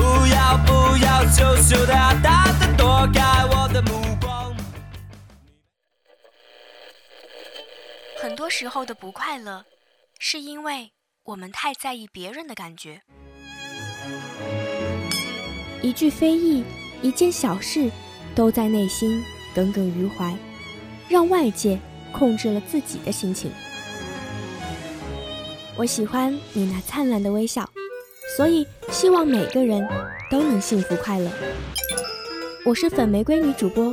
不要不要羞羞答答的躲开我的目光。很多时候的不快乐，是因为我们太在意别人的感觉。一句非议，一件小事，都在内心耿耿于怀，让外界控制了自己的心情。我喜欢你那灿烂的微笑，所以希望每个人都能幸福快乐。我是粉玫瑰女主播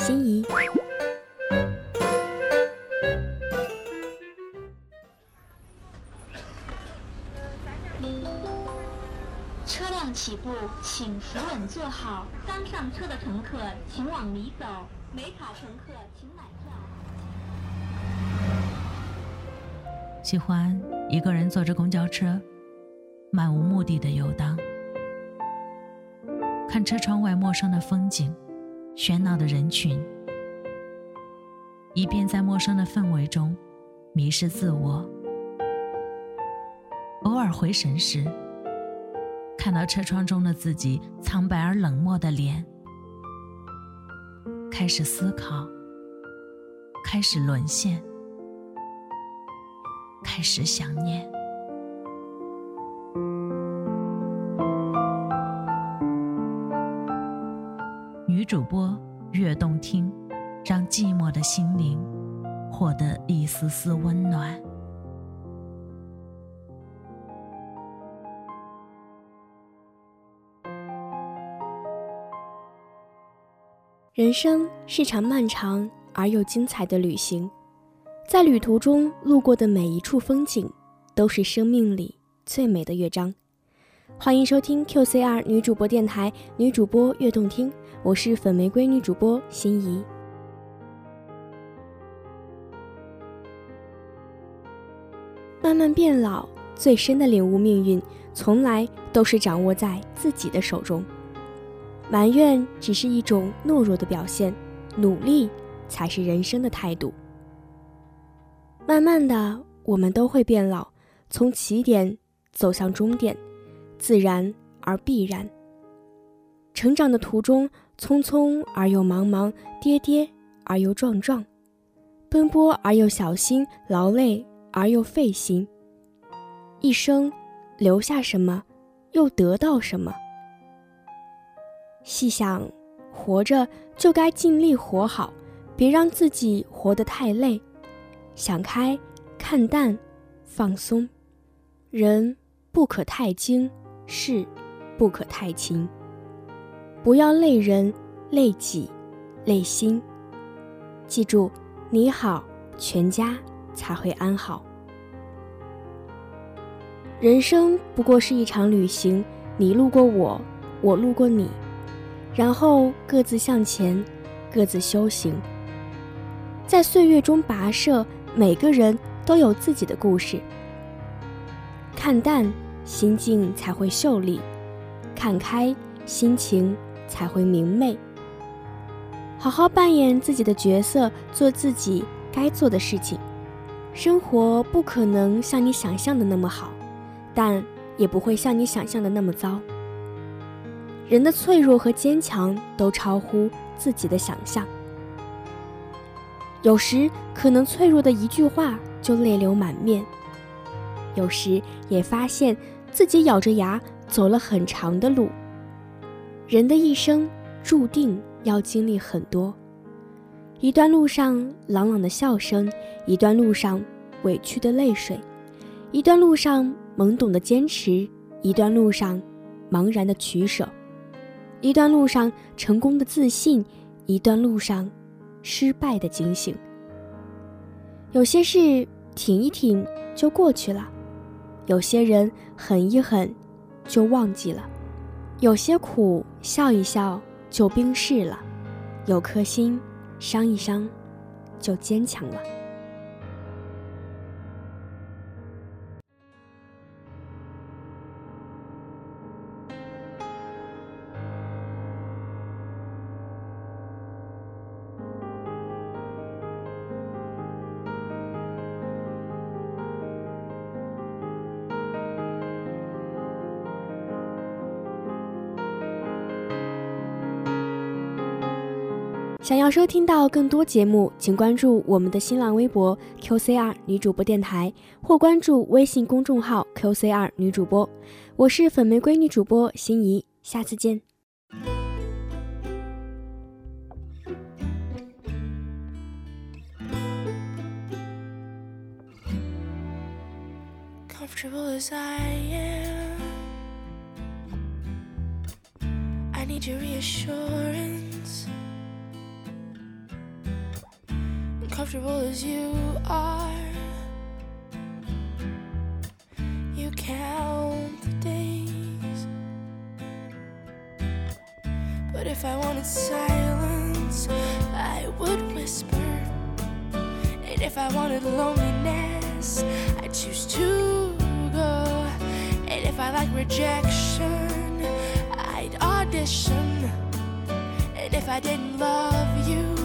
心怡。车辆起步，请扶稳坐好。刚上车的乘客请往里走，没卡乘客请买票。喜欢一个人坐着公交车，漫无目的的游荡，看车窗外陌生的风景，喧闹的人群，一边在陌生的氛围中迷失自我。偶尔回神时，看到车窗中的自己苍白而冷漠的脸，开始思考，开始沦陷。开始想念。主播越动听，让寂寞的心灵获得一丝丝温暖。人生是场漫长而又精彩的旅行。在旅途中路过的每一处风景，都是生命里最美的乐章。欢迎收听 QCR 女主播电台，女主播悦动听，我是粉玫瑰女主播心怡。慢慢变老，最深的领悟，命运从来都是掌握在自己的手中。埋怨只是一种懦弱的表现，努力才是人生的态度。慢慢的，我们都会变老，从起点走向终点，自然而必然。成长的途中，匆匆而又茫茫，跌跌而又撞撞，奔波而又小心，劳累而又费心。一生留下什么，又得到什么？细想，活着就该尽力活好，别让自己活得太累。想开，看淡，放松，人不可太精，事不可太勤。不要累人、累己、累心。记住，你好，全家才会安好。人生不过是一场旅行，你路过我，我路过你，然后各自向前，各自修行，在岁月中跋涉。每个人都有自己的故事，看淡，心境才会秀丽；看开，心情才会明媚。好好扮演自己的角色，做自己该做的事情。生活不可能像你想象的那么好，但也不会像你想象的那么糟。人的脆弱和坚强都超乎自己的想象。有时可能脆弱的一句话就泪流满面，有时也发现自己咬着牙走了很长的路。人的一生注定要经历很多，一段路上朗朗的笑声，一段路上委屈的泪水，一段路上懵懂的坚持，一段路上茫然的取舍，一段路上成功的自信，一段路上。失败的警醒。有些事挺一挺就过去了，有些人狠一狠就忘记了，有些苦笑一笑就冰释了，有颗心，伤一伤，就坚强了。想要收听到更多节目，请关注我们的新浪微博 QCR 女主播电台，或关注微信公众号 QCR 女主播。我是粉玫瑰女主播心怡，下次见。comfortable as you are. You count the days. But if I wanted silence, I would whisper. And if I wanted loneliness, I'd choose to go. And if I like rejection, I'd audition. And if I didn't love you,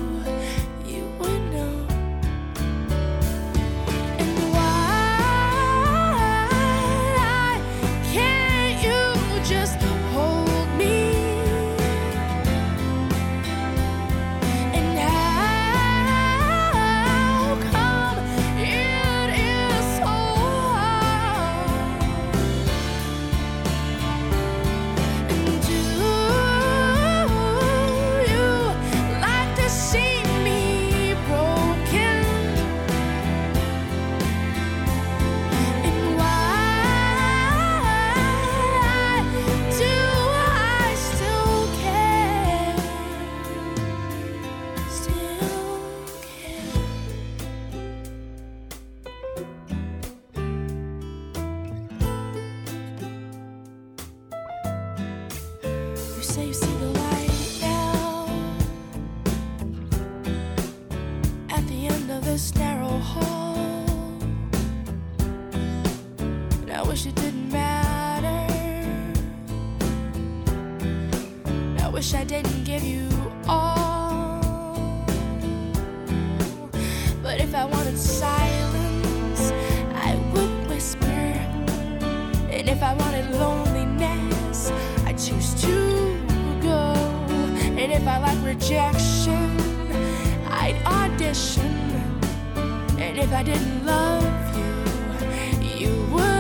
wish it didn't matter. I wish I didn't give you all. But if I wanted silence, I would whisper. And if I wanted loneliness, I choose to go. And if I like rejection, I'd audition. And if I didn't love you, you would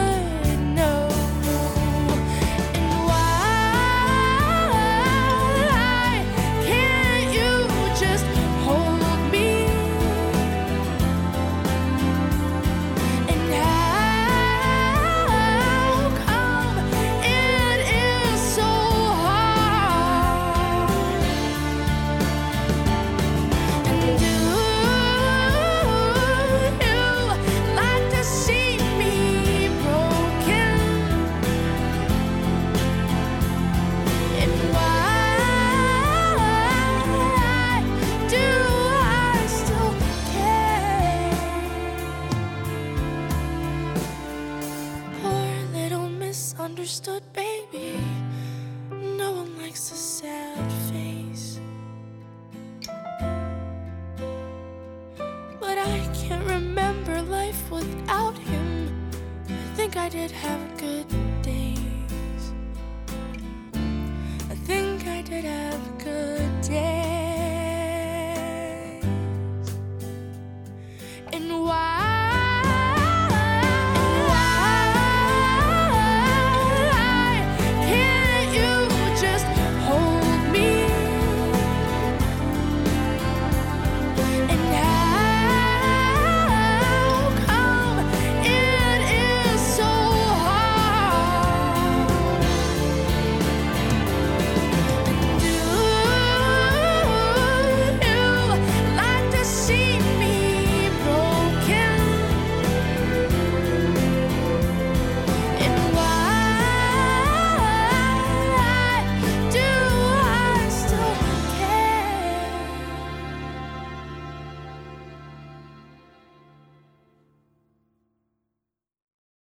understood, babe.